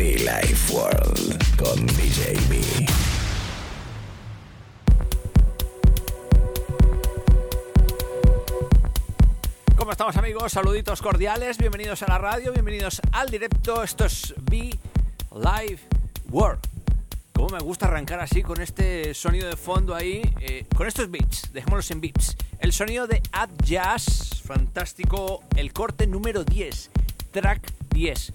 Be Life World con DJ B. ¿Cómo estamos amigos? Saluditos cordiales, bienvenidos a la radio, bienvenidos al directo, esto es Be Live World. Como me gusta arrancar así con este sonido de fondo ahí, eh, con estos beats, dejémoslos en beats. El sonido de Ad Jazz, fantástico, el corte número 10, track 10.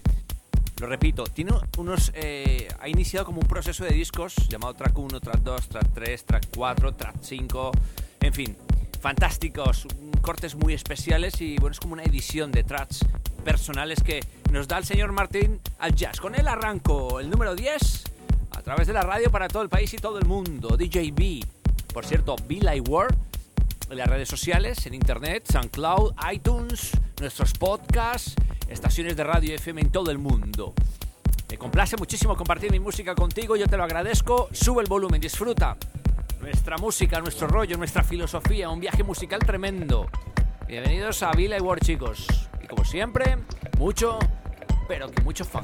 Lo repito, tiene unos. eh, ha iniciado como un proceso de discos llamado track 1, track 2, track 3, track 4, track 5. En fin, fantásticos, cortes muy especiales y bueno, es como una edición de tracks personales que nos da el señor Martín al jazz. Con él arranco el número 10 a través de la radio para todo el país y todo el mundo. DJ B. Por cierto, Be Like World en las redes sociales, en internet, SoundCloud, iTunes, nuestros podcasts, estaciones de radio FM en todo el mundo. Me complace muchísimo compartir mi música contigo, yo te lo agradezco. Sube el volumen, disfruta. Nuestra música, nuestro rollo, nuestra filosofía, un viaje musical tremendo. Bienvenidos a Villa y World, chicos. Y como siempre, mucho, pero que mucho fun.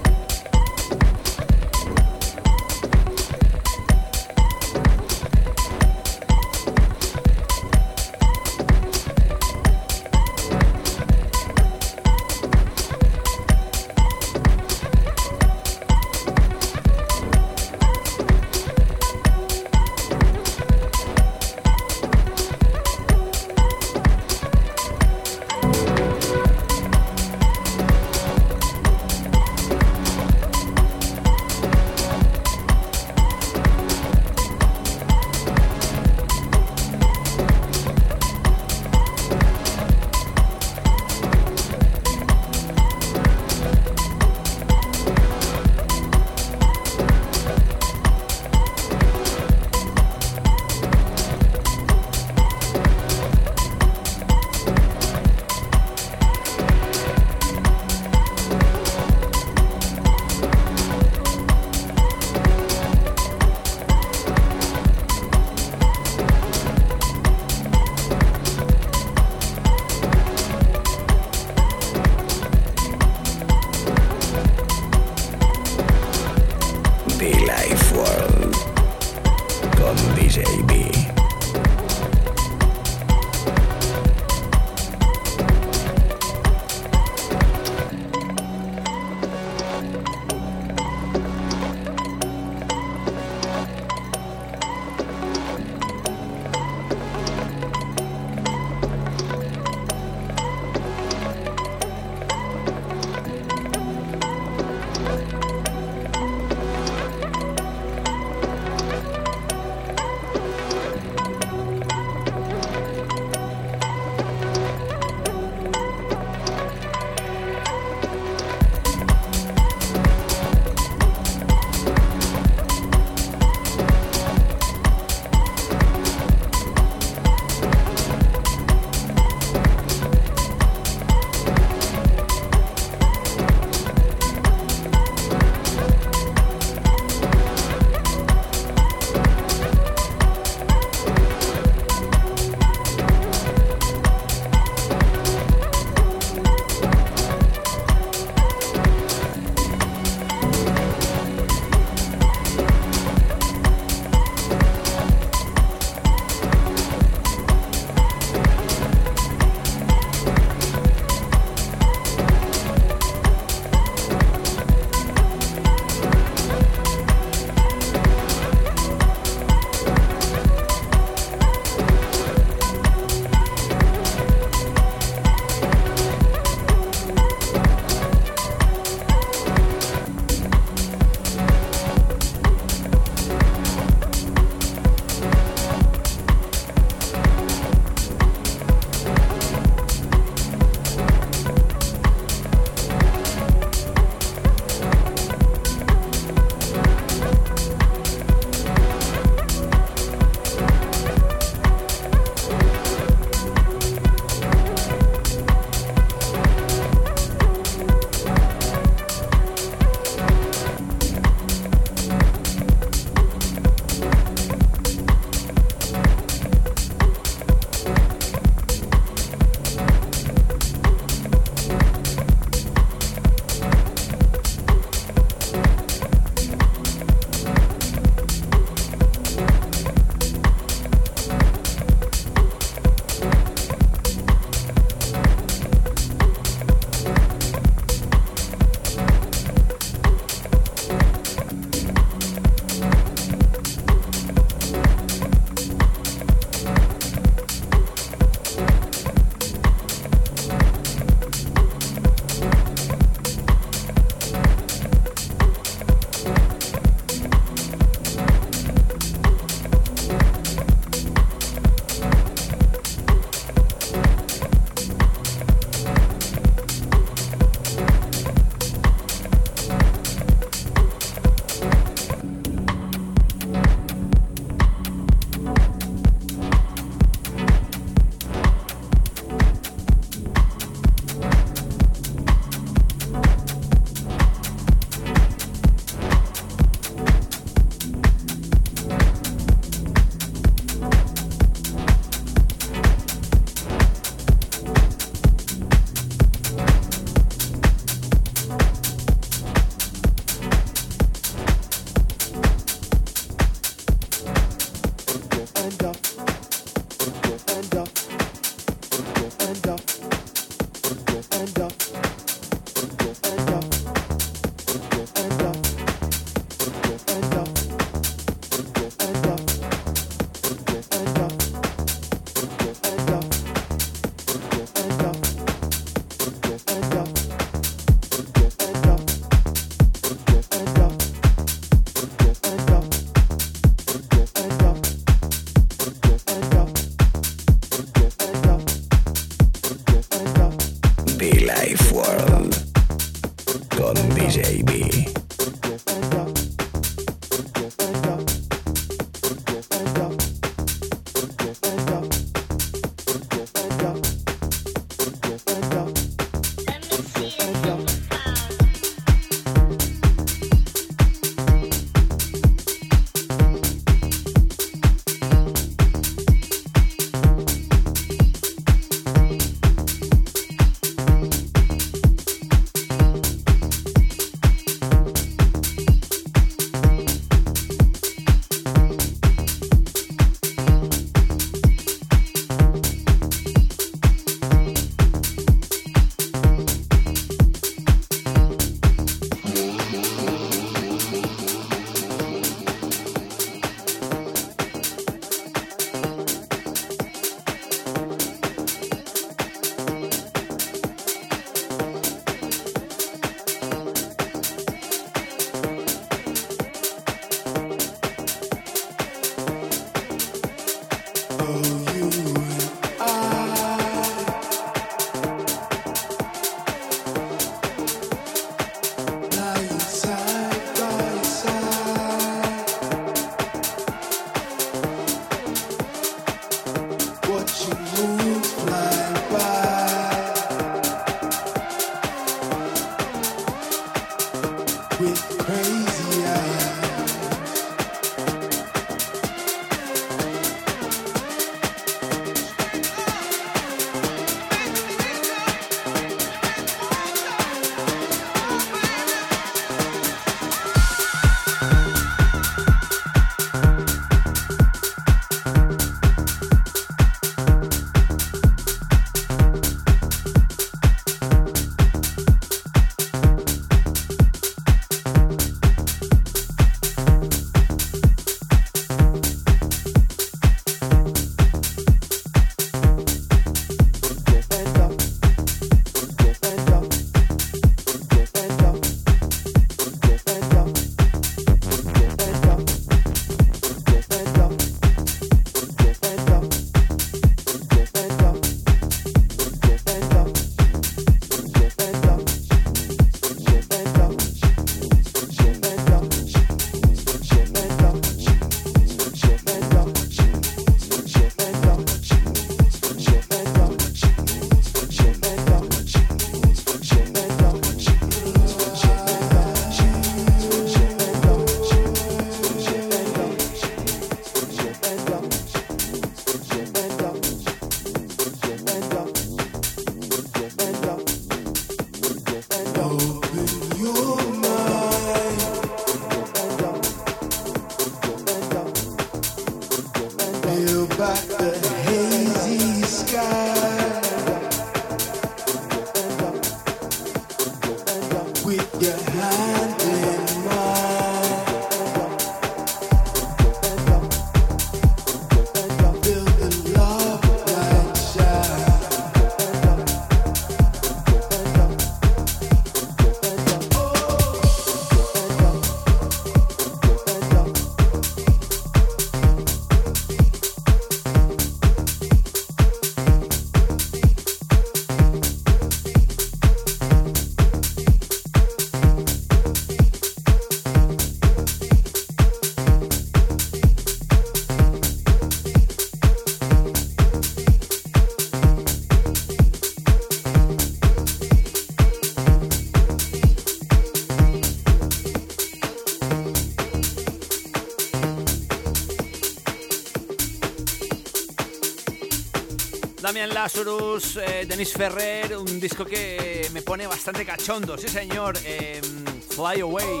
Lazarus, eh, Denis Ferrer, un disco que me pone bastante cachondo, sí señor, eh, Fly Away,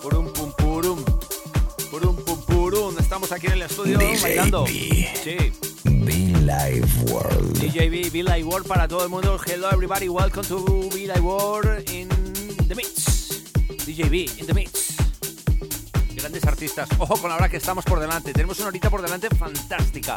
purum pum purum, purum pum purum, estamos aquí en el estudio bailando. Sí, Be Live World. DJB, Be Live World para todo el mundo. Hello everybody, welcome to Be Live World in the mix. DJB in the mix. Grandes artistas. Ojo con la hora que estamos por delante. Tenemos una horita por delante fantástica.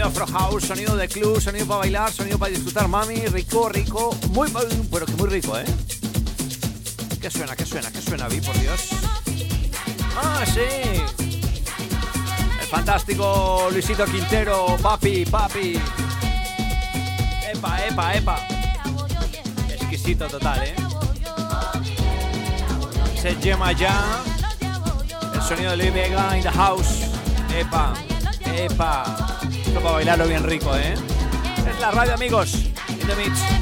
Sonido sonido de club, sonido para bailar, sonido para disfrutar, mami. Rico, rico. Muy, pero que muy rico, ¿eh? ¿Qué suena? ¿Qué suena? ¿Qué suena, Vi, por Dios? ¡Ah, sí! El fantástico Luisito Quintero, papi, papi. Epa, epa, epa. Exquisito total, ¿eh? Se llama ya. El sonido de Luis Vega in the house. Epa, epa. Esto para bailarlo bien rico, ¿eh? Es la radio, amigos. In mix.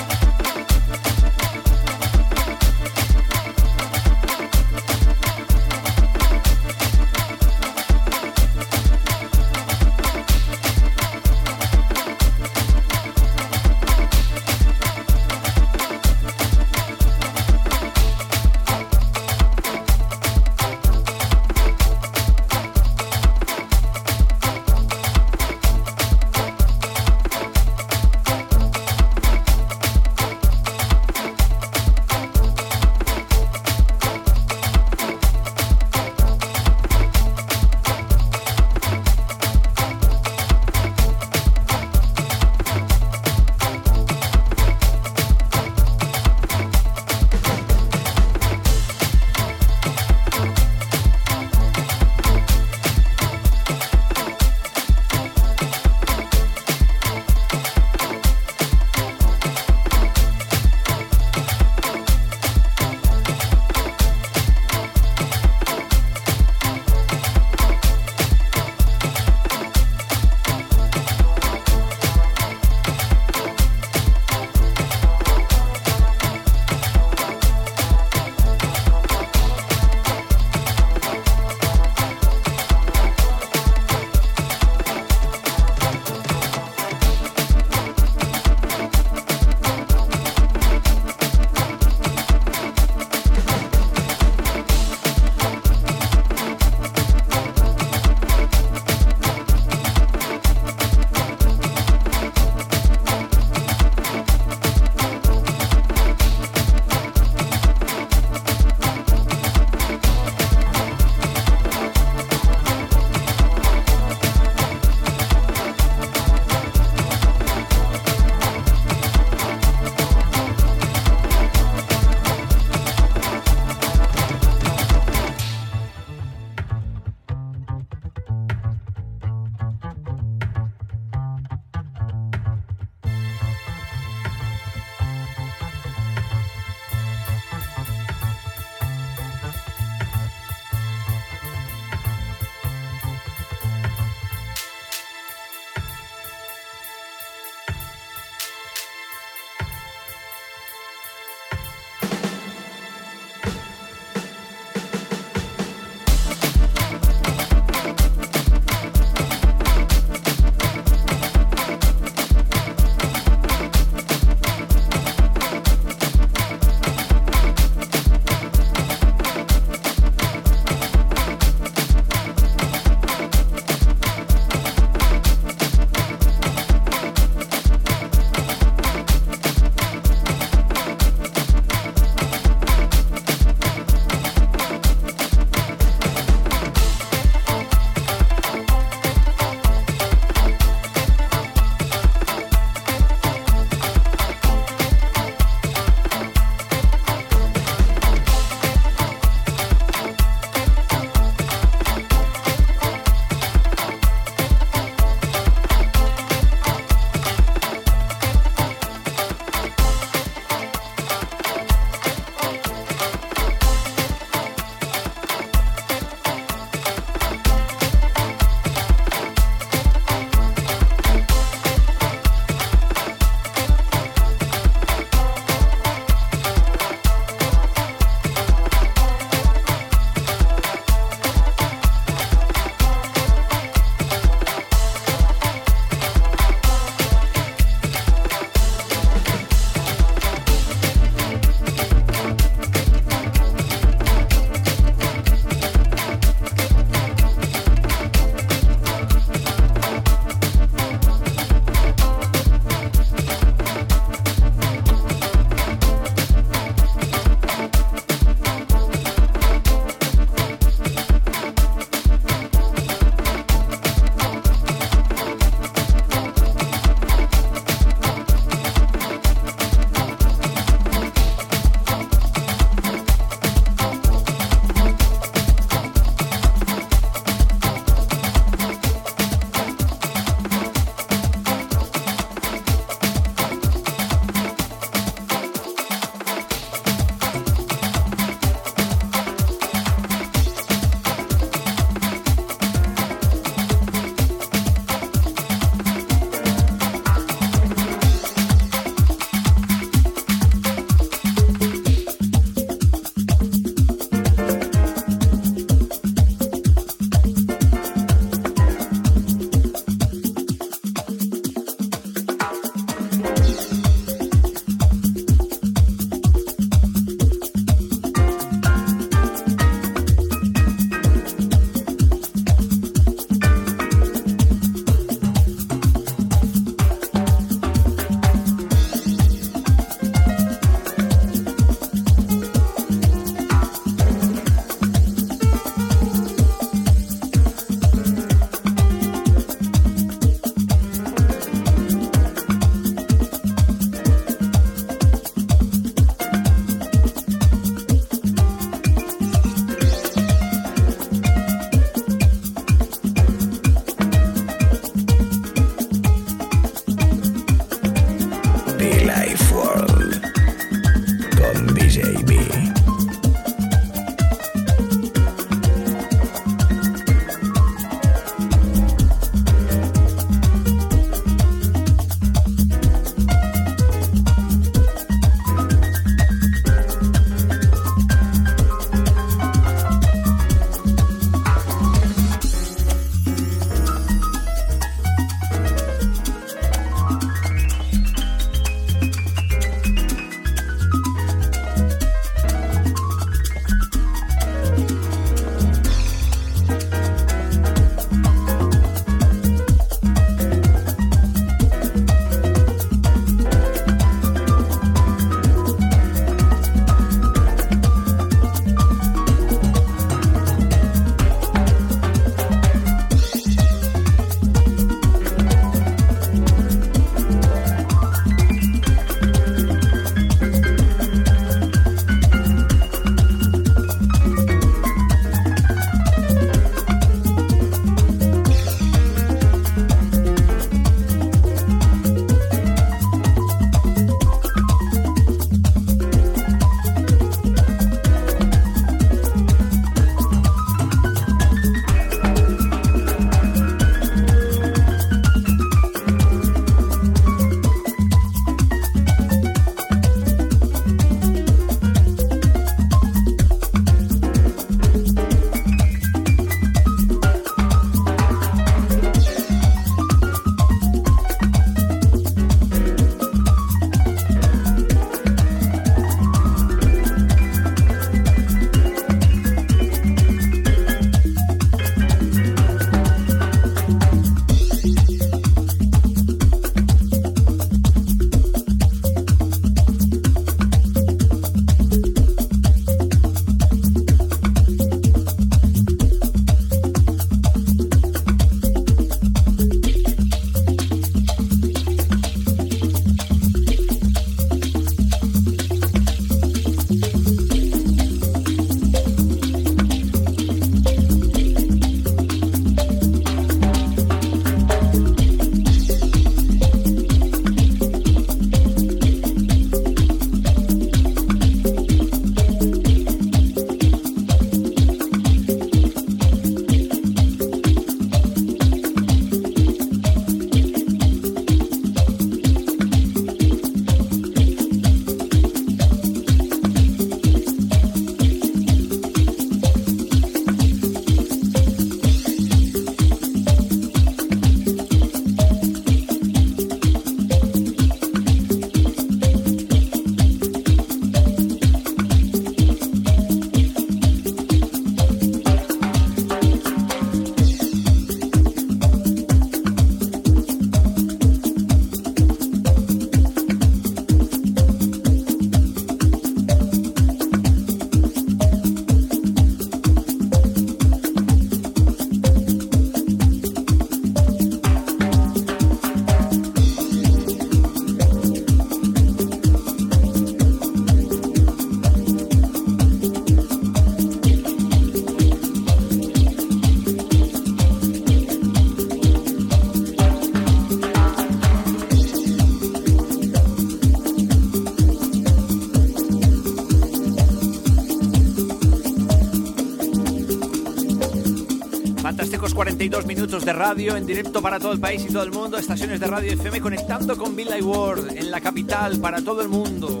Fantásticos 42 minutos de radio en directo para todo el país y todo el mundo. Estaciones de radio FM conectando con Villa World en la capital para todo el mundo.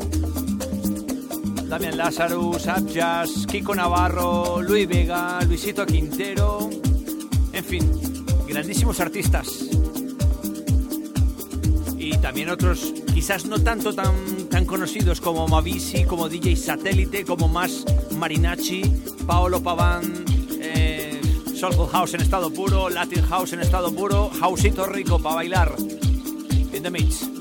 Damián Lazarus, Abjas, Kiko Navarro, Luis Vega, Luisito Quintero. En fin, grandísimos artistas. Y también otros, quizás no tanto tan, tan conocidos como Mavisi, como DJ Satélite, como más Marinacci, Paolo Pavan, eh, Soulful House en estado puro, Latin House en estado puro, Houseito rico para bailar. In the mix.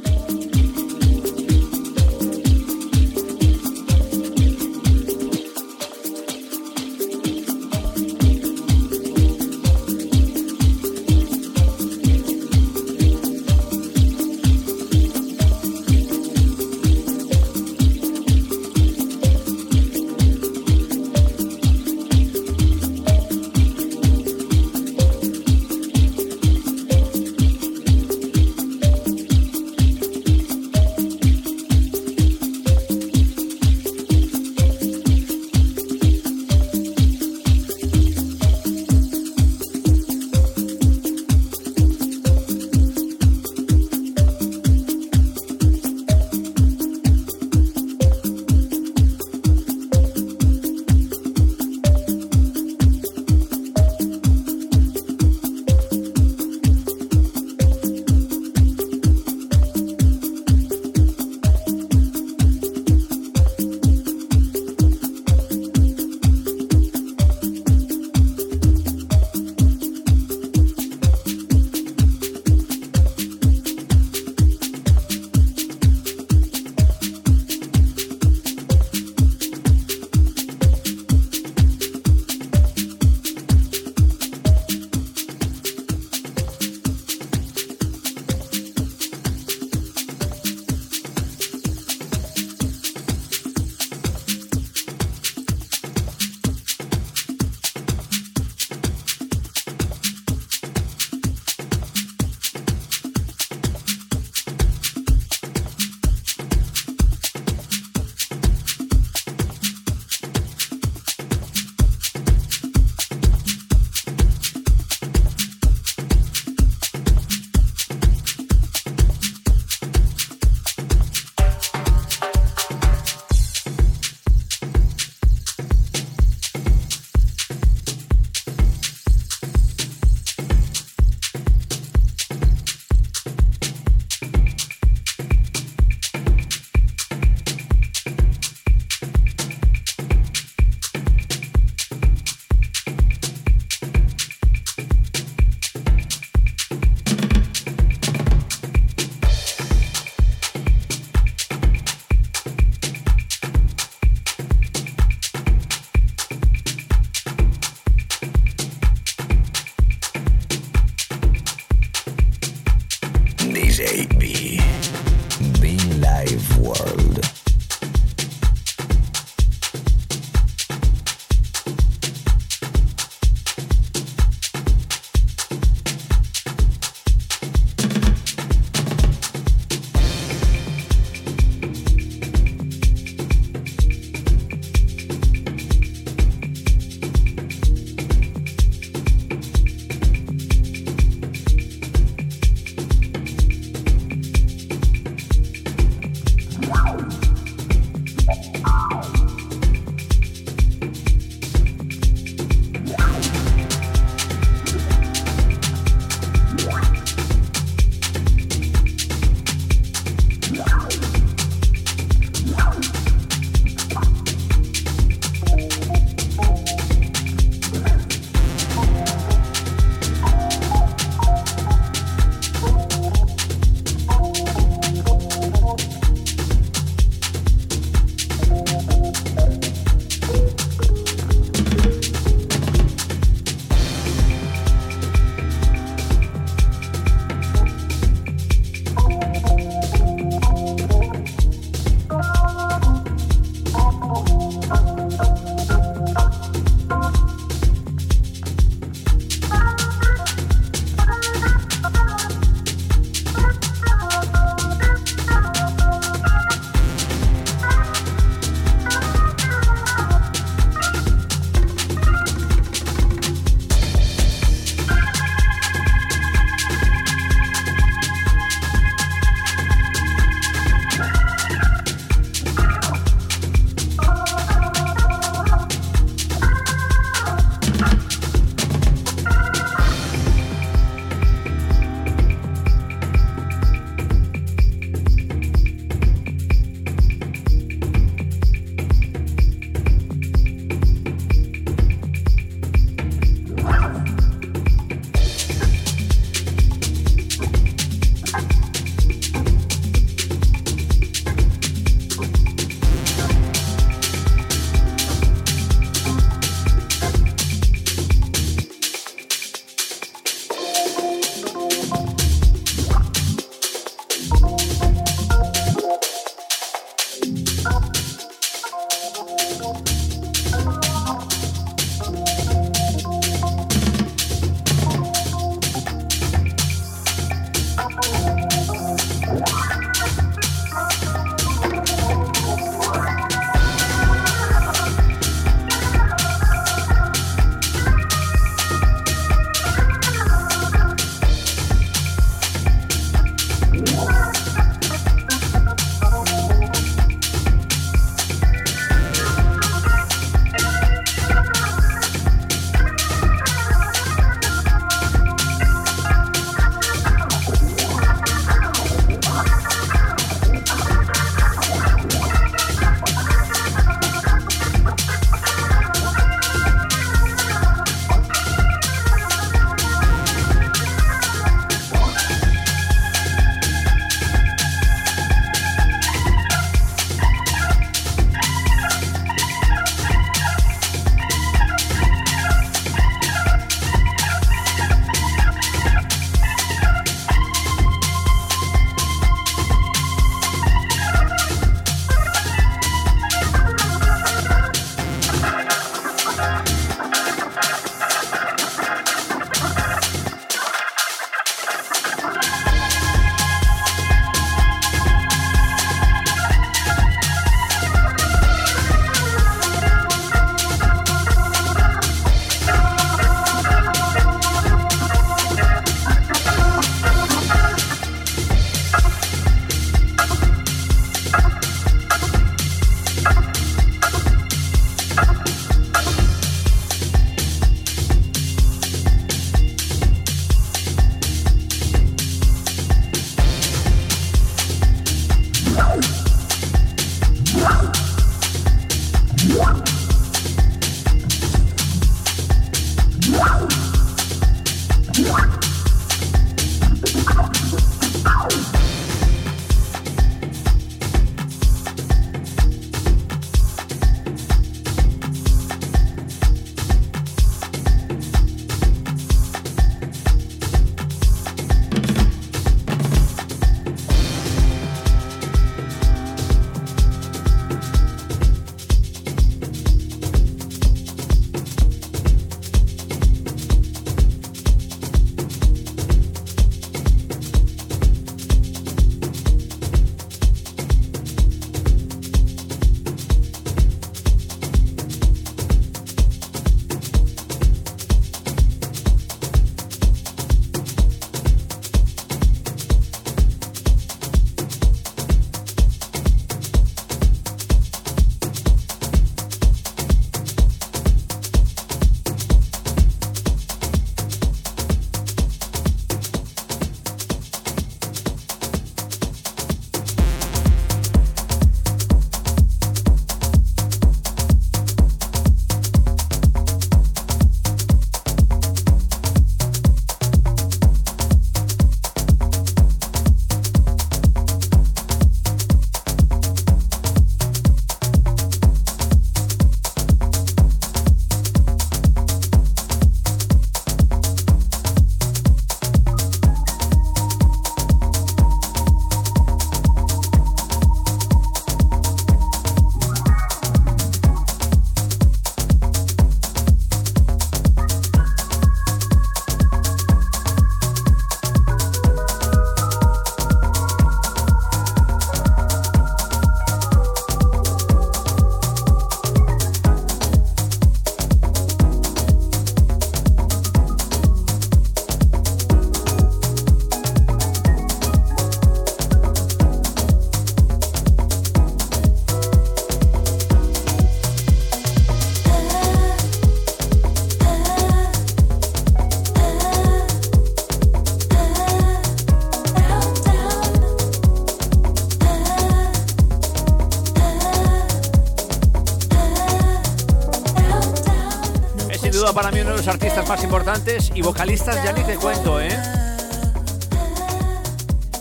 Vocalistas ya ni te cuento, ¿eh?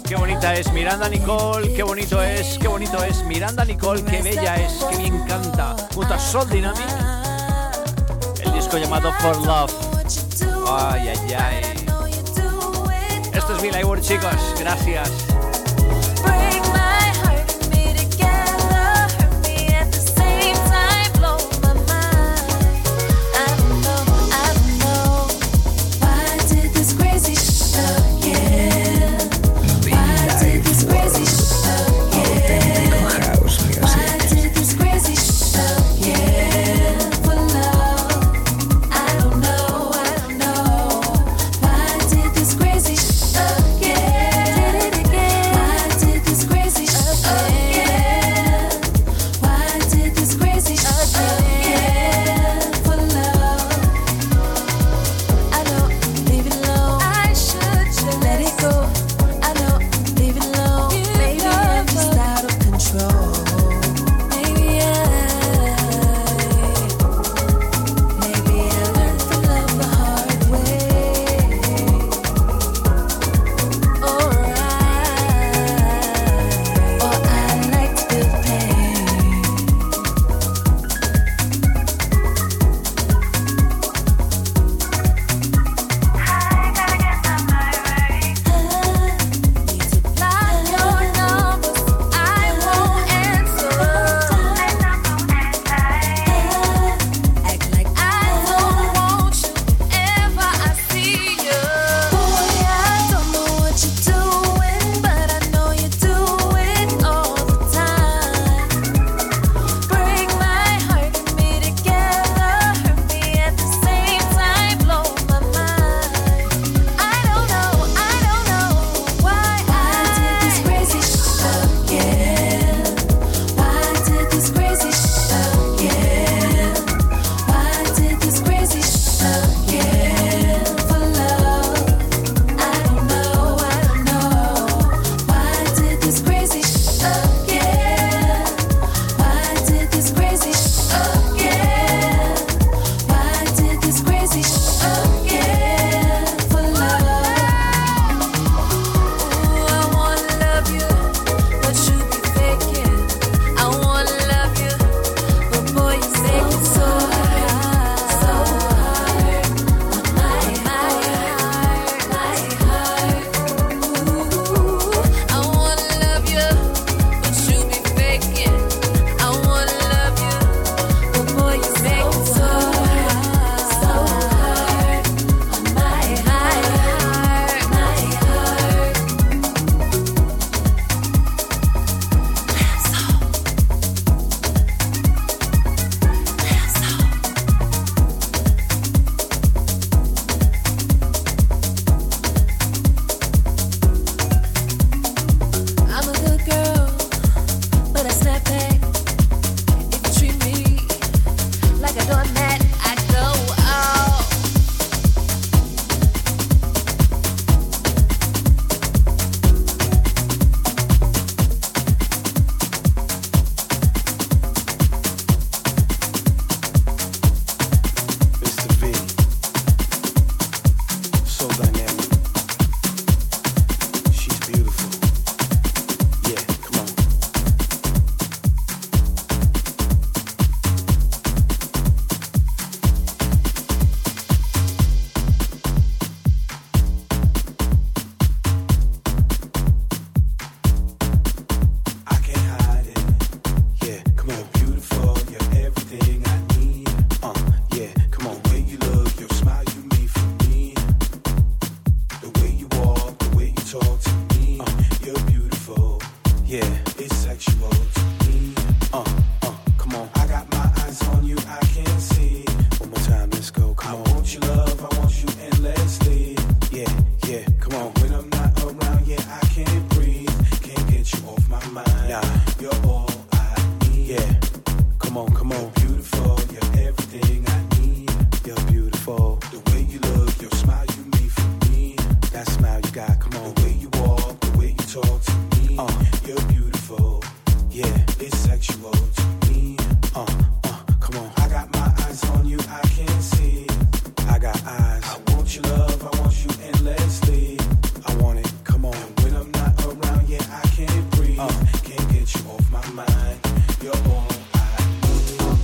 Qué bonita es Miranda Nicole, qué bonito es, qué bonito es Miranda Nicole, qué bella es, qué bien canta. Junto a Soul Dynamic, el disco llamado For Love. Ay, ay, ay. Esto es Mila Word, chicos, gracias.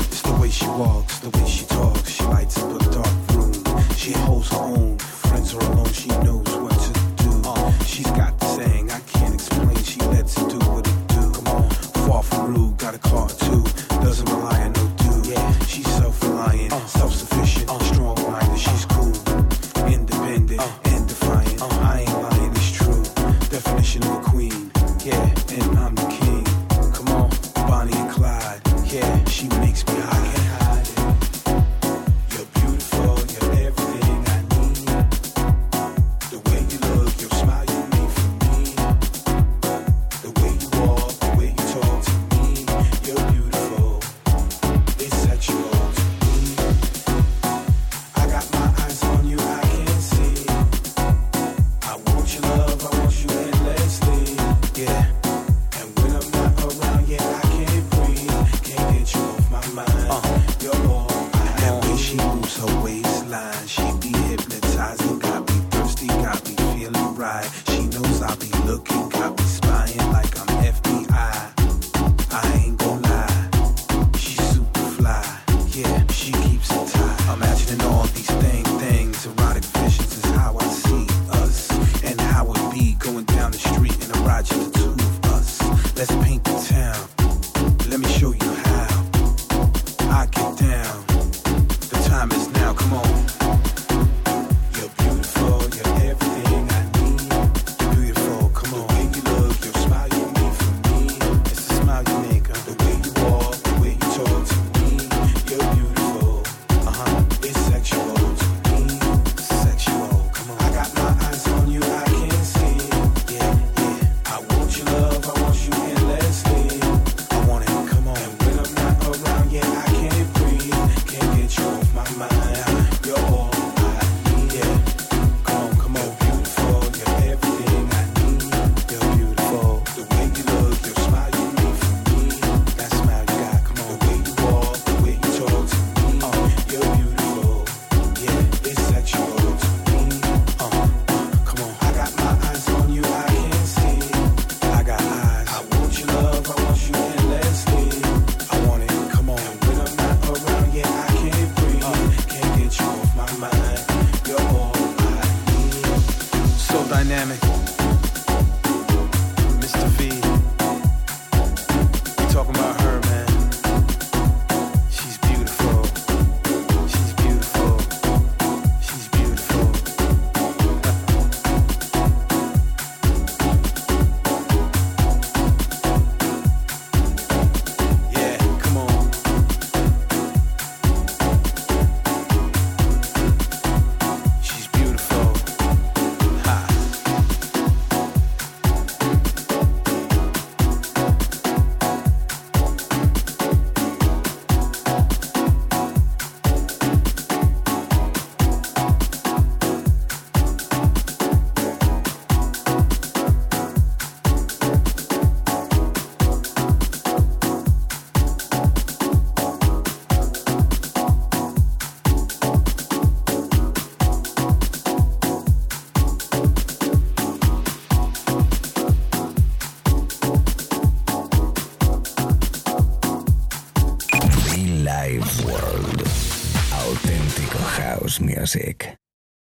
It's the way she walks, the way she talks. She lights up a dark room. She holds her own. Friends are alone. She